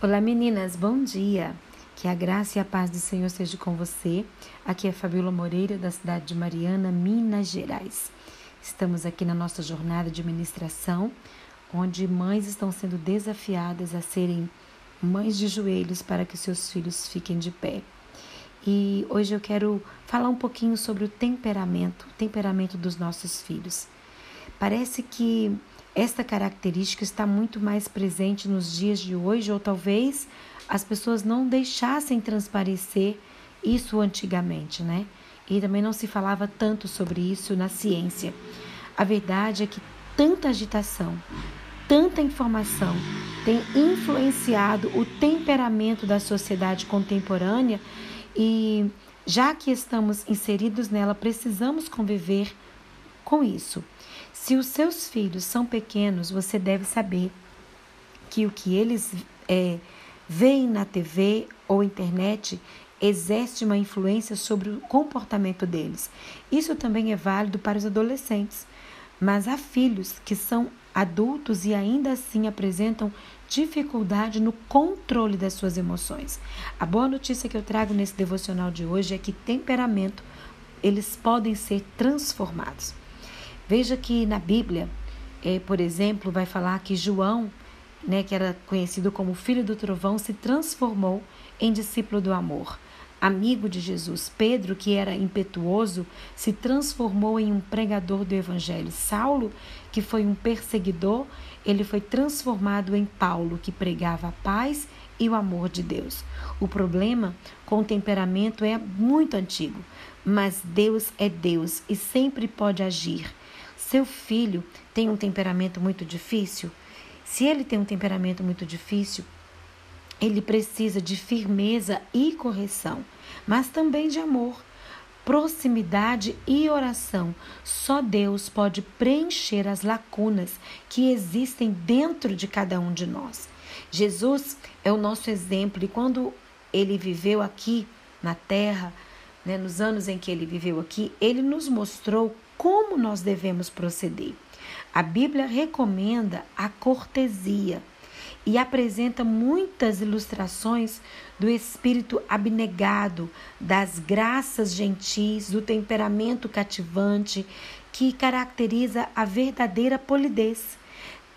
Olá meninas, bom dia. Que a graça e a paz do Senhor seja com você. Aqui é Fabiola Moreira, da cidade de Mariana, Minas Gerais. Estamos aqui na nossa jornada de ministração, onde mães estão sendo desafiadas a serem mães de joelhos para que seus filhos fiquem de pé. E hoje eu quero falar um pouquinho sobre o temperamento, o temperamento dos nossos filhos. Parece que esta característica está muito mais presente nos dias de hoje, ou talvez as pessoas não deixassem transparecer isso antigamente, né? E também não se falava tanto sobre isso na ciência. A verdade é que tanta agitação, tanta informação tem influenciado o temperamento da sociedade contemporânea e já que estamos inseridos nela, precisamos conviver com isso. Se os seus filhos são pequenos, você deve saber que o que eles é, veem na TV ou internet exerce uma influência sobre o comportamento deles. Isso também é válido para os adolescentes. Mas há filhos que são adultos e ainda assim apresentam dificuldade no controle das suas emoções. A boa notícia que eu trago nesse devocional de hoje é que temperamento eles podem ser transformados. Veja que na Bíblia, é, por exemplo, vai falar que João, né, que era conhecido como filho do trovão, se transformou em discípulo do amor. Amigo de Jesus, Pedro, que era impetuoso, se transformou em um pregador do Evangelho. Saulo, que foi um perseguidor, ele foi transformado em Paulo, que pregava a paz e o amor de Deus. O problema com o temperamento é muito antigo, mas Deus é Deus e sempre pode agir. Seu filho tem um temperamento muito difícil? Se ele tem um temperamento muito difícil, ele precisa de firmeza e correção, mas também de amor, proximidade e oração. Só Deus pode preencher as lacunas que existem dentro de cada um de nós. Jesus é o nosso exemplo e quando ele viveu aqui na terra, né, nos anos em que ele viveu aqui, ele nos mostrou como nós devemos proceder. A Bíblia recomenda a cortesia e apresenta muitas ilustrações do espírito abnegado, das graças gentis, do temperamento cativante que caracteriza a verdadeira polidez.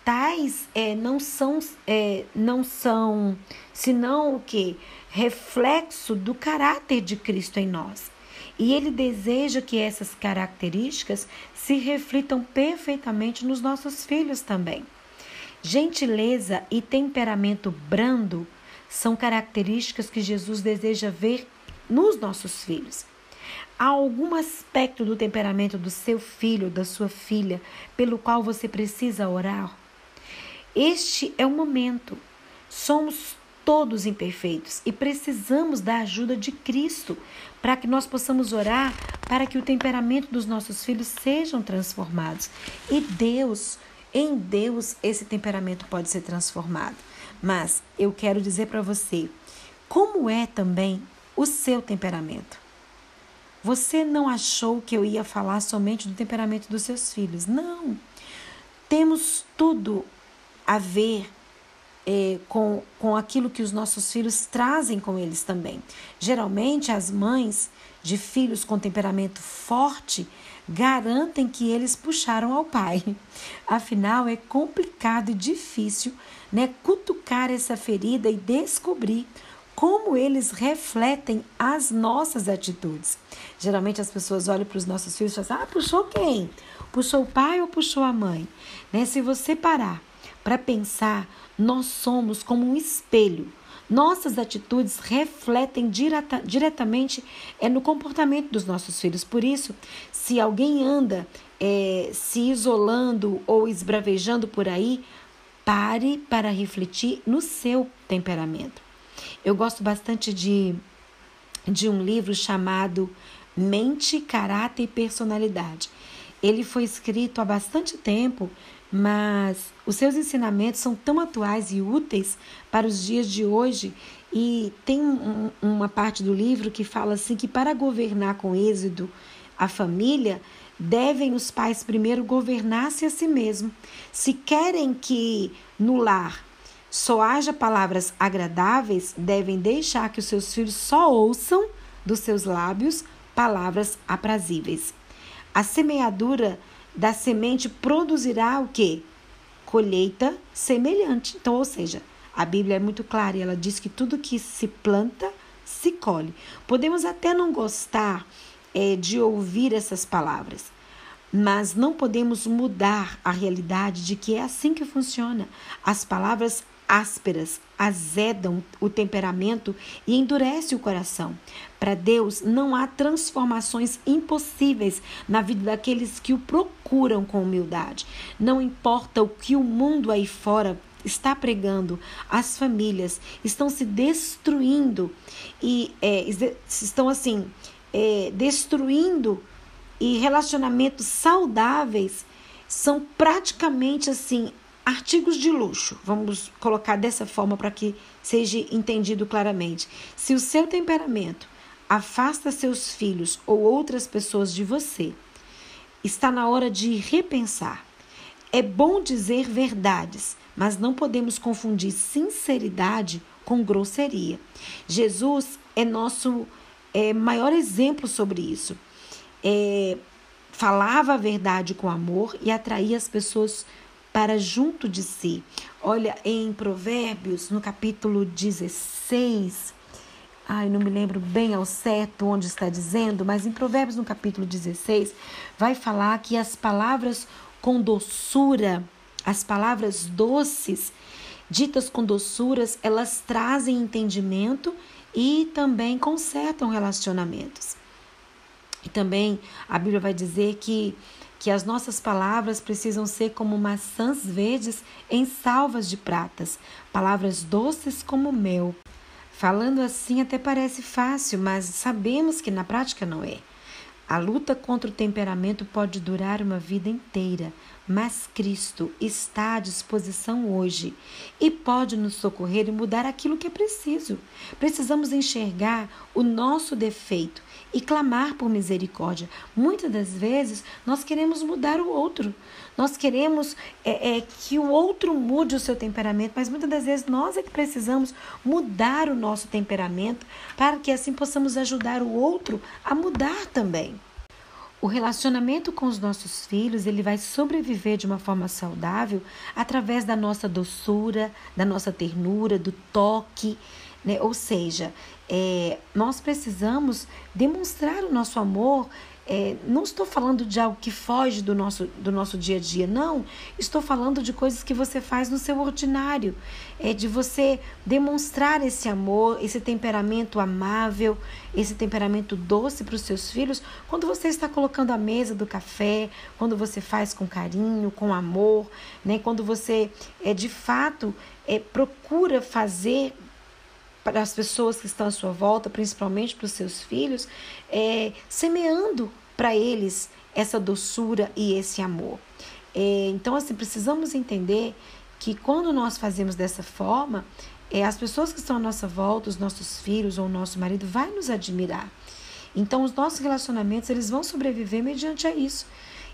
Tais é, não são é, não são senão o que reflexo do caráter de Cristo em nós. E ele deseja que essas características se reflitam perfeitamente nos nossos filhos também. Gentileza e temperamento brando são características que Jesus deseja ver nos nossos filhos. Há algum aspecto do temperamento do seu filho, da sua filha, pelo qual você precisa orar? Este é o momento. Somos todos imperfeitos e precisamos da ajuda de Cristo para que nós possamos orar para que o temperamento dos nossos filhos sejam transformados. E Deus, em Deus, esse temperamento pode ser transformado. Mas eu quero dizer para você, como é também o seu temperamento? Você não achou que eu ia falar somente do temperamento dos seus filhos? Não. Temos tudo a ver é, com, com aquilo que os nossos filhos trazem com eles também. Geralmente, as mães de filhos com temperamento forte garantem que eles puxaram ao pai. Afinal, é complicado e difícil né, cutucar essa ferida e descobrir como eles refletem as nossas atitudes. Geralmente as pessoas olham para os nossos filhos e falam: Ah, puxou quem? Puxou o pai ou puxou a mãe? Né? Se você parar para pensar, nós somos como um espelho. Nossas atitudes refletem direta, diretamente é, no comportamento dos nossos filhos. Por isso, se alguém anda é, se isolando ou esbravejando por aí, pare para refletir no seu temperamento. Eu gosto bastante de, de um livro chamado Mente, Caráter e Personalidade. Ele foi escrito há bastante tempo mas os seus ensinamentos são tão atuais e úteis para os dias de hoje. E tem um, uma parte do livro que fala assim que para governar com êxito a família, devem os pais primeiro governar-se a si mesmos. Se querem que no lar só haja palavras agradáveis, devem deixar que os seus filhos só ouçam dos seus lábios palavras aprazíveis. A semeadura da semente produzirá o que? Colheita semelhante. Então, ou seja, a Bíblia é muito clara e ela diz que tudo que se planta, se colhe. Podemos até não gostar é, de ouvir essas palavras, mas não podemos mudar a realidade de que é assim que funciona. As palavras ásperas azedam o temperamento e endurece o coração. Para Deus não há transformações impossíveis na vida daqueles que o procuram com humildade. Não importa o que o mundo aí fora está pregando, as famílias estão se destruindo e é, estão assim é, destruindo e relacionamentos saudáveis são praticamente assim artigos de luxo. Vamos colocar dessa forma para que seja entendido claramente. Se o seu temperamento afasta seus filhos ou outras pessoas de você, está na hora de repensar. É bom dizer verdades, mas não podemos confundir sinceridade com grosseria. Jesus é nosso é, maior exemplo sobre isso. É, falava a verdade com amor e atraía as pessoas para junto de si. Olha, em Provérbios, no capítulo 16, ai, não me lembro bem ao certo onde está dizendo, mas em Provérbios, no capítulo 16, vai falar que as palavras com doçura, as palavras doces, ditas com doçuras, elas trazem entendimento e também consertam relacionamentos. E também a Bíblia vai dizer que que as nossas palavras precisam ser como maçãs verdes em salvas de pratas, palavras doces como mel. Falando assim até parece fácil, mas sabemos que na prática não é. A luta contra o temperamento pode durar uma vida inteira, mas Cristo está à disposição hoje e pode nos socorrer e mudar aquilo que é preciso. Precisamos enxergar o nosso defeito e clamar por misericórdia. Muitas das vezes nós queremos mudar o outro, nós queremos é, é, que o outro mude o seu temperamento, mas muitas das vezes nós é que precisamos mudar o nosso temperamento para que assim possamos ajudar o outro a mudar também. O relacionamento com os nossos filhos, ele vai sobreviver de uma forma saudável através da nossa doçura, da nossa ternura, do toque, né? Ou seja, é, nós precisamos demonstrar o nosso amor. É, não estou falando de algo que foge do nosso, do nosso dia a dia, não. Estou falando de coisas que você faz no seu ordinário. É de você demonstrar esse amor, esse temperamento amável, esse temperamento doce para os seus filhos quando você está colocando a mesa do café, quando você faz com carinho, com amor, né? quando você é, de fato é, procura fazer para as pessoas que estão à sua volta, principalmente para os seus filhos, é, semeando para eles essa doçura e esse amor. É, então, assim, precisamos entender que quando nós fazemos dessa forma, é, as pessoas que estão à nossa volta, os nossos filhos ou o nosso marido, vai nos admirar. Então, os nossos relacionamentos eles vão sobreviver mediante a isso.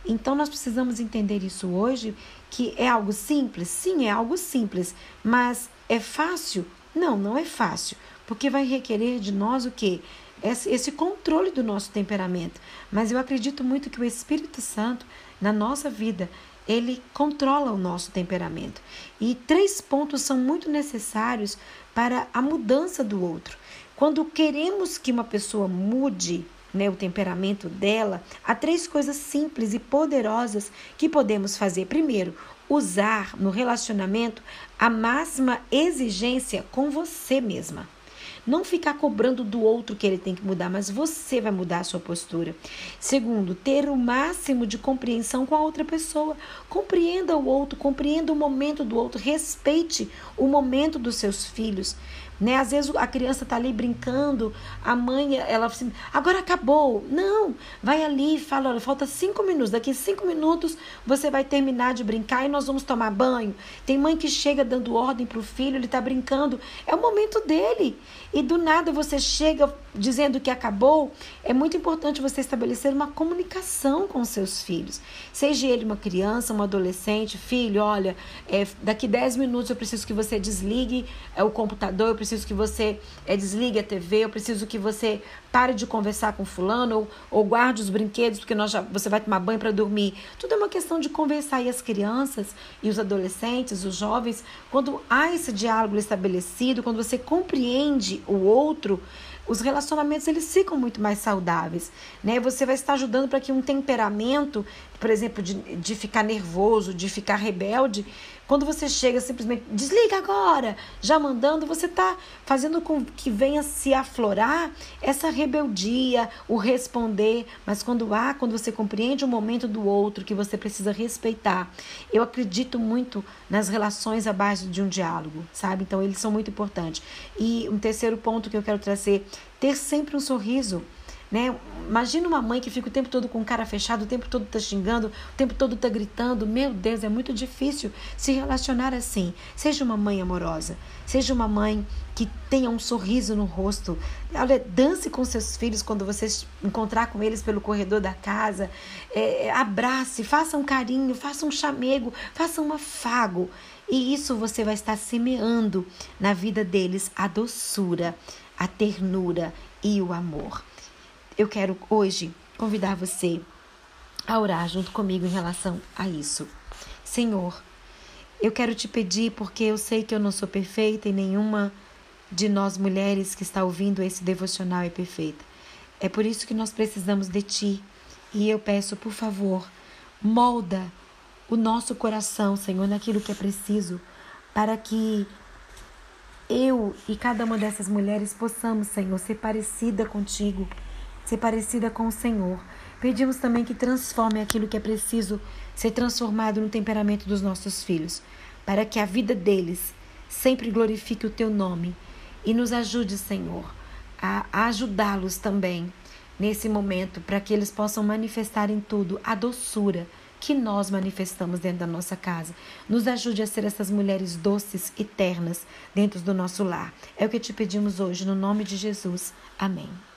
Então, nós precisamos entender isso hoje, que é algo simples? Sim, é algo simples, mas é fácil não, não é fácil, porque vai requerer de nós o quê? Esse, controle do nosso temperamento. Mas eu acredito muito que o Espírito Santo, na nossa vida, ele controla o nosso temperamento. E três pontos são muito necessários para a mudança do outro. Quando queremos que uma pessoa mude né, o temperamento dela, há três coisas simples e poderosas que podemos fazer. Primeiro, usar no relacionamento a máxima exigência com você mesma. Não ficar cobrando do outro que ele tem que mudar, mas você vai mudar a sua postura. Segundo, ter o máximo de compreensão com a outra pessoa. Compreenda o outro, compreenda o momento do outro, respeite o momento dos seus filhos. Né? Às vezes a criança está ali brincando, a mãe, ela assim, agora acabou. Não, vai ali e fala, olha, falta cinco minutos, daqui cinco minutos você vai terminar de brincar e nós vamos tomar banho. Tem mãe que chega dando ordem para o filho, ele está brincando, é o momento dele. E do nada você chega dizendo que acabou. É muito importante você estabelecer uma comunicação com seus filhos. Seja ele uma criança, um adolescente, filho, olha, é, daqui 10 minutos eu preciso que você desligue é, o computador, eu preciso que você é, desligue a TV, eu preciso que você pare de conversar com fulano ou, ou guarde os brinquedos porque nós já, você vai tomar banho para dormir. Tudo é uma questão de conversar. E as crianças e os adolescentes, os jovens, quando há esse diálogo estabelecido, quando você compreende o outro, os relacionamentos eles ficam muito mais saudáveis, né? Você vai estar ajudando para que um temperamento, por exemplo, de, de ficar nervoso, de ficar rebelde, quando você chega simplesmente, desliga agora, já mandando, você está fazendo com que venha se aflorar essa rebeldia, o responder. Mas quando há, quando você compreende o momento do outro que você precisa respeitar, eu acredito muito nas relações à base de um diálogo, sabe? Então eles são muito importantes. E um terceiro ponto que eu quero trazer, ter sempre um sorriso. Né? Imagina uma mãe que fica o tempo todo com cara fechado, o tempo todo tá xingando, o tempo todo tá gritando. Meu Deus, é muito difícil se relacionar assim. Seja uma mãe amorosa, seja uma mãe que tenha um sorriso no rosto. Olha, dance com seus filhos quando você encontrar com eles pelo corredor da casa. É, é, abrace, faça um carinho, faça um chamego, faça um afago. E isso você vai estar semeando na vida deles a doçura, a ternura e o amor eu quero hoje convidar você a orar junto comigo em relação a isso. Senhor, eu quero te pedir porque eu sei que eu não sou perfeita e nenhuma de nós mulheres que está ouvindo esse devocional é perfeita. É por isso que nós precisamos de ti. E eu peço, por favor, molda o nosso coração, Senhor, naquilo que é preciso, para que eu e cada uma dessas mulheres possamos, Senhor, ser parecida contigo ser parecida com o Senhor. Pedimos também que transforme aquilo que é preciso ser transformado no temperamento dos nossos filhos, para que a vida deles sempre glorifique o teu nome e nos ajude, Senhor, a ajudá-los também nesse momento, para que eles possam manifestar em tudo a doçura que nós manifestamos dentro da nossa casa. Nos ajude a ser essas mulheres doces e ternas dentro do nosso lar. É o que te pedimos hoje, no nome de Jesus. Amém.